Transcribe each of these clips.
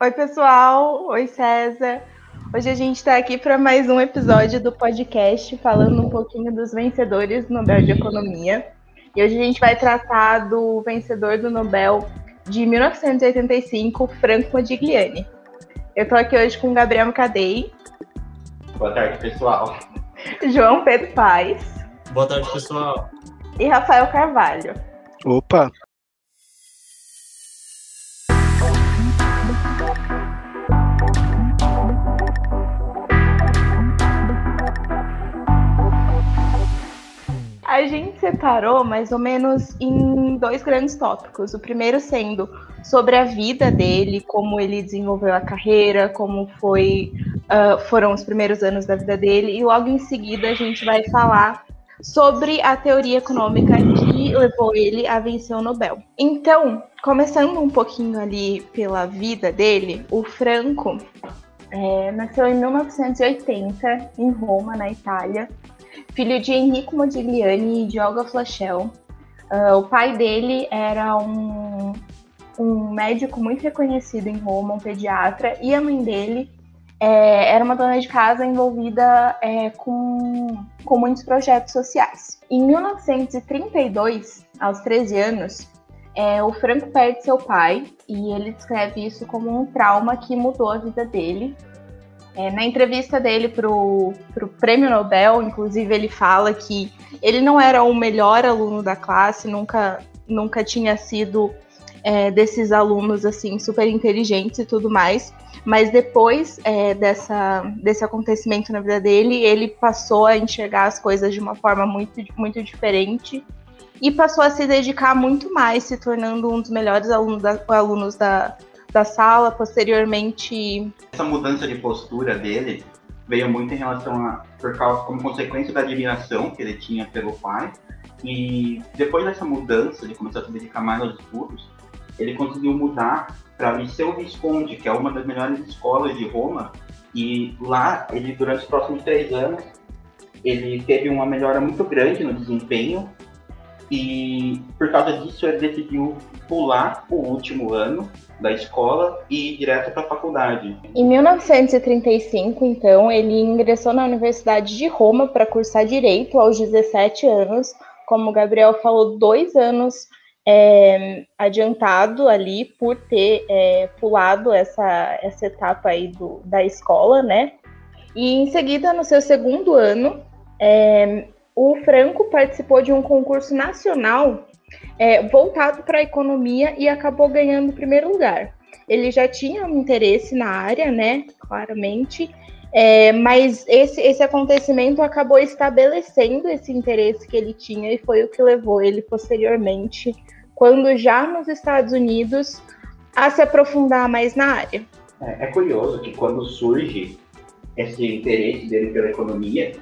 Oi, pessoal. Oi, César. Hoje a gente está aqui para mais um episódio do podcast falando um pouquinho dos vencedores do Nobel de Economia. E hoje a gente vai tratar do vencedor do Nobel de 1985, Franco Modigliani. Eu estou aqui hoje com Gabriel Cadei. Boa tarde, pessoal. João Pedro Paes. Boa tarde, pessoal. E Rafael Carvalho. Opa! A gente separou mais ou menos em dois grandes tópicos. O primeiro sendo sobre a vida dele, como ele desenvolveu a carreira, como foi, uh, foram os primeiros anos da vida dele, e logo em seguida a gente vai falar sobre a teoria econômica que levou ele a vencer o Nobel. Então, começando um pouquinho ali pela vida dele, o Franco é, nasceu em 1980 em Roma, na Itália filho de Enrico Modigliani e de Olga Flachel. Uh, o pai dele era um, um médico muito reconhecido em Roma, um pediatra, e a mãe dele é, era uma dona de casa envolvida é, com, com muitos projetos sociais. Em 1932, aos 13 anos, é, o Franco perde seu pai e ele descreve isso como um trauma que mudou a vida dele é, na entrevista dele para o Prêmio Nobel, inclusive, ele fala que ele não era o melhor aluno da classe, nunca, nunca tinha sido é, desses alunos assim super inteligentes e tudo mais. Mas depois é, dessa, desse acontecimento na vida dele, ele passou a enxergar as coisas de uma forma muito, muito diferente e passou a se dedicar muito mais, se tornando um dos melhores alunos da, alunos da, da sala, posteriormente. Essa mudança de postura dele veio muito em relação a por causa como consequência da admiração que ele tinha pelo pai e depois dessa mudança de começar a se dedicar mais aos estudos ele conseguiu mudar para Liceu Visconde que é uma das melhores escolas de Roma e lá ele durante os próximos três anos ele teve uma melhora muito grande no desempenho e por causa disso ele decidiu pular o último ano da escola e ir direto para a faculdade. Em 1935, então, ele ingressou na Universidade de Roma para cursar Direito aos 17 anos, como o Gabriel falou, dois anos é, adiantado ali por ter é, pulado essa, essa etapa aí do, da escola, né? E em seguida, no seu segundo ano, é, o Franco participou de um concurso nacional é, voltado para a economia e acabou ganhando o primeiro lugar. Ele já tinha um interesse na área, né? Claramente. É, mas esse, esse acontecimento acabou estabelecendo esse interesse que ele tinha e foi o que levou ele posteriormente, quando já nos Estados Unidos, a se aprofundar mais na área. É, é curioso que quando surge esse interesse dele pela economia,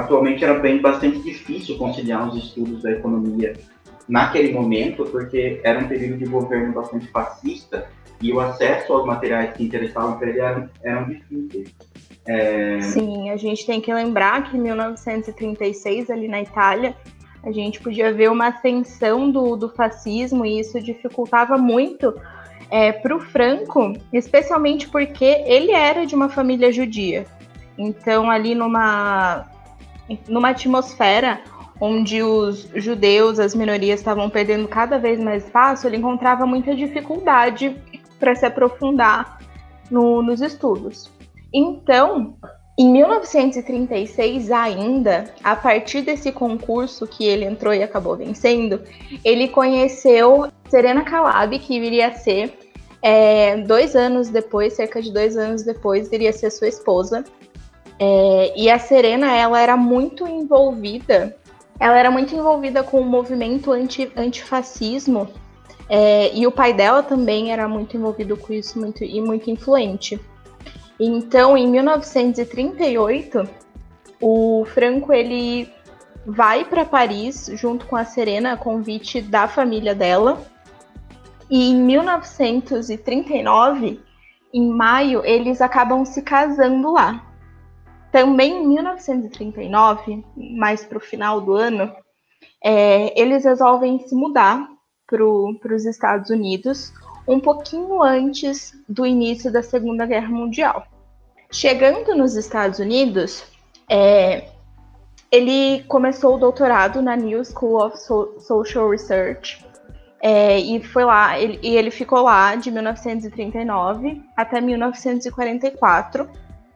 atualmente era bem bastante difícil conciliar os estudos da economia naquele momento, porque era um período de governo bastante fascista e o acesso aos materiais que interessavam para ele eram, eram difíceis. É... Sim, a gente tem que lembrar que em 1936, ali na Itália, a gente podia ver uma ascensão do, do fascismo e isso dificultava muito é, para o Franco, especialmente porque ele era de uma família judia. Então, ali numa, numa atmosfera onde os judeus, as minorias estavam perdendo cada vez mais espaço, ele encontrava muita dificuldade para se aprofundar no, nos estudos. Então, em 1936 ainda, a partir desse concurso que ele entrou e acabou vencendo, ele conheceu Serena Calab, que viria a ser é, dois anos depois, cerca de dois anos depois, viria a ser sua esposa. É, e a Serena, ela era muito envolvida ela era muito envolvida com o movimento anti, antifascismo é, e o pai dela também era muito envolvido com isso muito, e muito influente. Então, em 1938, o Franco ele vai para Paris junto com a Serena, a convite da família dela. E em 1939, em maio, eles acabam se casando lá. Também em 1939, mais para o final do ano, é, eles resolvem se mudar para os Estados Unidos, um pouquinho antes do início da Segunda Guerra Mundial. Chegando nos Estados Unidos, é, ele começou o doutorado na New School of so Social Research é, e foi lá, ele, e ele ficou lá de 1939 até 1944,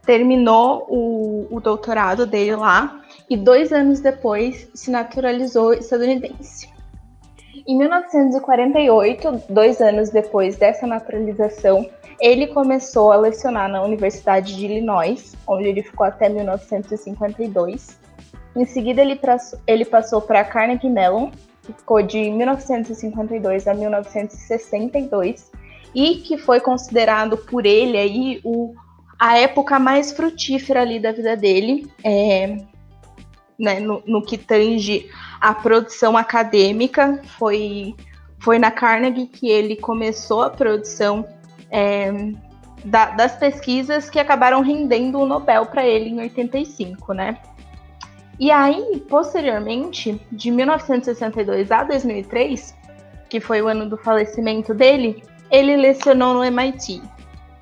terminou o, o doutorado dele lá e dois anos depois se naturalizou estadunidense. Em 1948, dois anos depois dessa naturalização, ele começou a lecionar na Universidade de Illinois, onde ele ficou até 1952. Em seguida, ele, ele passou para Carnegie Mellon, que ficou de 1952 a 1962 e que foi considerado por ele aí o, a época mais frutífera ali da vida dele, é, né, no, no, que tange a produção acadêmica, foi, foi na Carnegie que ele começou a produção é, da, das pesquisas que acabaram rendendo o Nobel para ele em 85, né? E aí, posteriormente, de 1962 a 2003, que foi o ano do falecimento dele, ele lecionou no MIT.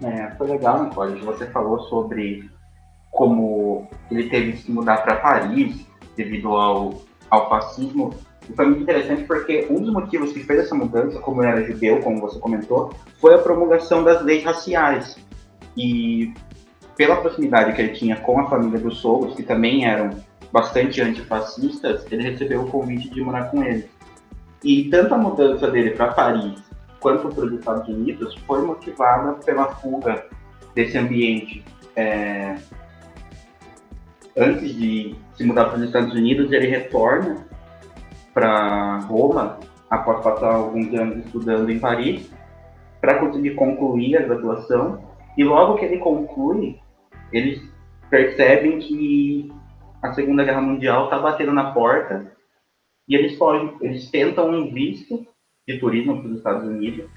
É, foi legal, Nicole, que você falou sobre como ele teve que se mudar para Paris devido ao, ao fascismo. E foi muito interessante porque um dos motivos que fez essa mudança, como era judeu, como você comentou, foi a promulgação das leis raciais. E pela proximidade que ele tinha com a família dos sogros, que também eram bastante antifascistas, ele recebeu o convite de morar com ele. E tanto a mudança dele para Paris quanto para os Estados Unidos foi motivada pela fuga desse ambiente. É... Antes de se mudar para os Estados Unidos, ele retorna para Roma, após passar alguns anos estudando em Paris, para conseguir concluir a graduação. E logo que ele conclui, eles percebem que a Segunda Guerra Mundial está batendo na porta e eles fogem, eles tentam um visto de turismo para os Estados Unidos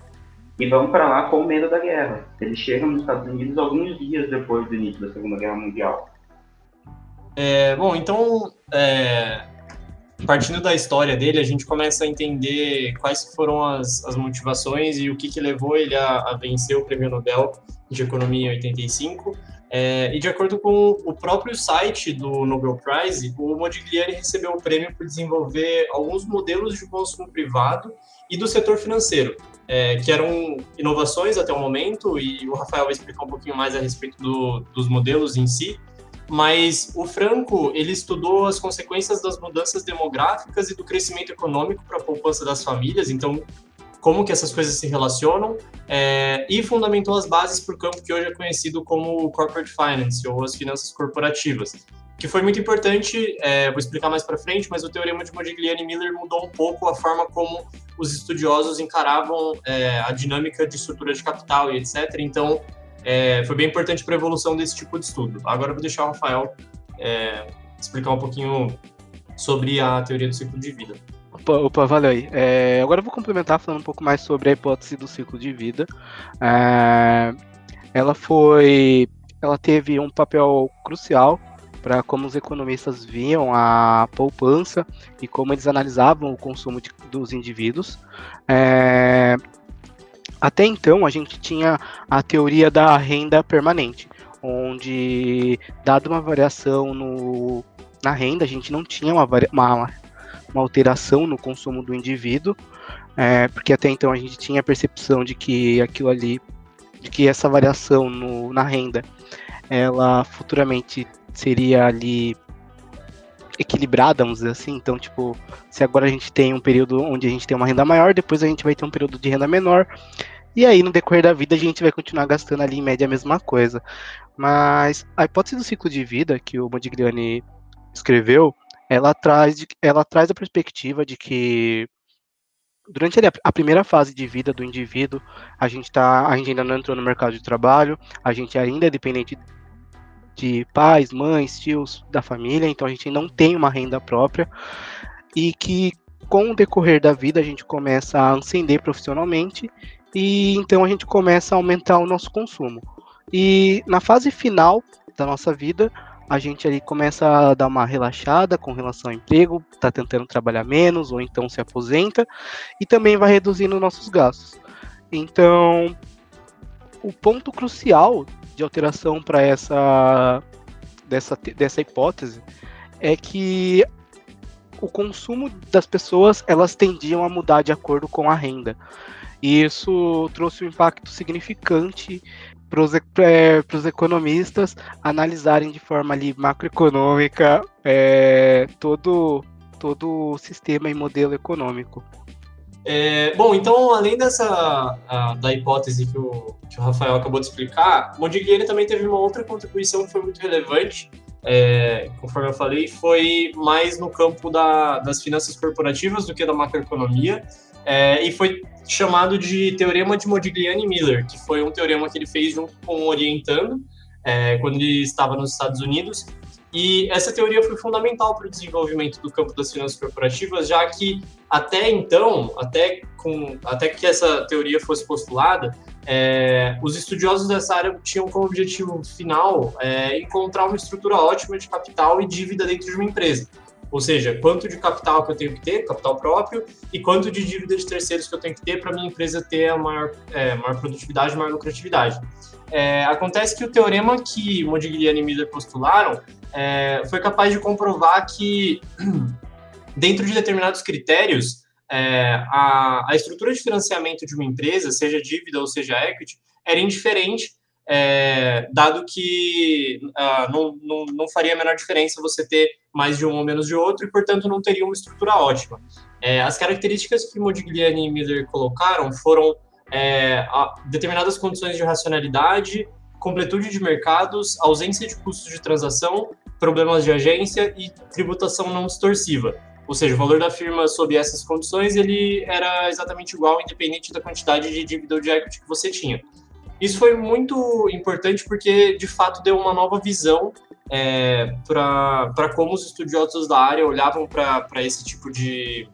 e vão para lá com medo da guerra. Eles chegam nos Estados Unidos alguns dias depois do início da Segunda Guerra Mundial. É, bom, então, é, partindo da história dele, a gente começa a entender quais foram as, as motivações e o que, que levou ele a, a vencer o Prêmio Nobel de Economia em 85 é, e de acordo com o próprio site do Nobel Prize, o Modigliani recebeu o prêmio por desenvolver alguns modelos de consumo privado e do setor financeiro, é, que eram inovações até o momento, e o Rafael vai explicar um pouquinho mais a respeito do, dos modelos em si, mas o Franco ele estudou as consequências das mudanças demográficas e do crescimento econômico para a poupança das famílias, então como que essas coisas se relacionam é, e fundamentou as bases para o campo que hoje é conhecido como corporate finance ou as finanças corporativas, que foi muito importante. É, vou explicar mais para frente, mas o teorema de Modigliani e Miller mudou um pouco a forma como os estudiosos encaravam é, a dinâmica de estrutura de capital e etc. Então, é, foi bem importante para a evolução desse tipo de estudo. Agora vou deixar o Rafael é, explicar um pouquinho sobre a teoria do ciclo de vida. Opa, opa valeu aí. É, agora eu vou complementar falando um pouco mais sobre a hipótese do ciclo de vida. É, ela foi. Ela teve um papel crucial para como os economistas viam a poupança e como eles analisavam o consumo de, dos indivíduos. É, até então, a gente tinha a teoria da renda permanente, onde, dada uma variação no, na renda, a gente não tinha uma, uma uma alteração no consumo do indivíduo, é, porque até então a gente tinha a percepção de que aquilo ali, de que essa variação no, na renda, ela futuramente seria ali equilibrada, vamos dizer assim. Então, tipo, se agora a gente tem um período onde a gente tem uma renda maior, depois a gente vai ter um período de renda menor. E aí, no decorrer da vida, a gente vai continuar gastando ali em média a mesma coisa. Mas a hipótese do ciclo de vida que o Modigliani escreveu, ela traz, ela traz a perspectiva de que durante a primeira fase de vida do indivíduo, a gente, tá, a gente ainda não entrou no mercado de trabalho, a gente ainda é dependente de pais, mães, tios da família, então a gente não tem uma renda própria e que com o decorrer da vida a gente começa a ascender profissionalmente e então a gente começa a aumentar o nosso consumo. E na fase final da nossa vida, a gente ali começa a dar uma relaxada com relação ao emprego, está tentando trabalhar menos ou então se aposenta e também vai reduzindo nossos gastos. Então, o ponto crucial de alteração para essa dessa, dessa hipótese é que o consumo das pessoas elas tendiam a mudar de acordo com a renda. E isso trouxe um impacto significante para os é, economistas analisarem de forma ali macroeconômica é, todo, todo o sistema e modelo econômico. É, bom, então, além dessa a, da hipótese que o, que o Rafael acabou de explicar, Modigliani também teve uma outra contribuição que foi muito relevante, é, conforme eu falei, foi mais no campo da, das finanças corporativas do que da macroeconomia, é, e foi chamado de Teorema de Modigliani-Miller, que foi um teorema que ele fez junto com o Orientando, é, quando ele estava nos Estados Unidos, e essa teoria foi fundamental para o desenvolvimento do campo das finanças corporativas, já que até então, até, com, até que essa teoria fosse postulada, é, os estudiosos dessa área tinham como objetivo final é, encontrar uma estrutura ótima de capital e dívida dentro de uma empresa. Ou seja, quanto de capital que eu tenho que ter, capital próprio, e quanto de dívida de terceiros que eu tenho que ter para minha empresa ter a maior, é, maior produtividade, maior lucratividade. É, acontece que o teorema que Modigliani e Miller postularam é, foi capaz de comprovar que, dentro de determinados critérios, é, a, a, estrutura de financiamento de uma empresa, seja dívida ou seja equity, era indiferente, é, dado que uh, não, não, não, faria a menor diferença você ter mais de um ou menos de outro, e, portanto, não teria uma estrutura ótima. É, as características que Modigliani e Miller colocaram foram é, determinadas condições de racionalidade, completude de mercados, ausência de custos de transação, problemas de agência e tributação não distorsiva. Ou seja, o valor da firma sob essas condições ele era exatamente igual, independente da quantidade de dívida de equity que você tinha. Isso foi muito importante porque, de fato, deu uma nova visão é, para como os estudiosos da área olhavam para esse tipo de,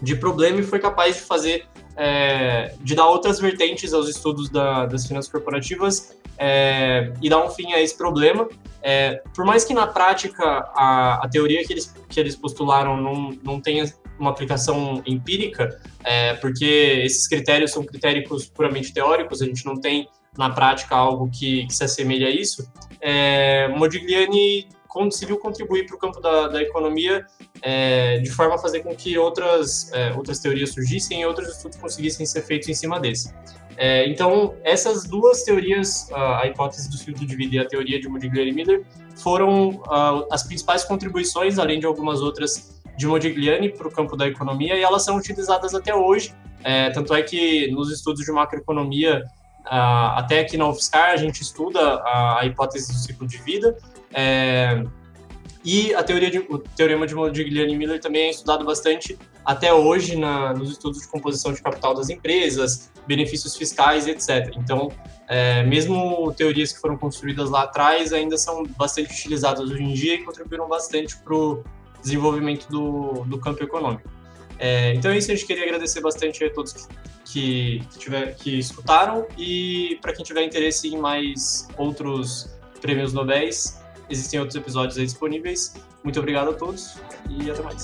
de problema e foi capaz de fazer é, de dar outras vertentes aos estudos da, das finanças corporativas é, e dar um fim a esse problema. É, por mais que na prática a, a teoria que eles, que eles postularam não, não tenha uma aplicação empírica, é, porque esses critérios são critérios puramente teóricos, a gente não tem na prática algo que, que se assemelhe a isso, é, Modigliani conseguiu contribuir para o campo da, da economia é, de forma a fazer com que outras, é, outras teorias surgissem e outros estudos conseguissem ser feitos em cima desse. É, então, essas duas teorias, a hipótese do filtro de vida e a teoria de Modigliani e Miller, foram as principais contribuições, além de algumas outras, de Modigliani para o campo da economia, e elas são utilizadas até hoje. É, tanto é que nos estudos de macroeconomia, uh, até aqui na UFSCar, a gente estuda a, a hipótese do ciclo de vida, é, e a teoria de, o teorema de Modigliani Miller também é estudado bastante até hoje na, nos estudos de composição de capital das empresas, benefícios fiscais, etc. Então, é, mesmo teorias que foram construídas lá atrás ainda são bastante utilizadas hoje em dia e contribuíram bastante para o desenvolvimento do, do campo econômico. É, então é isso, a gente queria agradecer bastante a todos que, que, tiver, que escutaram e para quem tiver interesse em mais outros prêmios Nobéis, Existem outros episódios aí disponíveis. Muito obrigado a todos e até mais.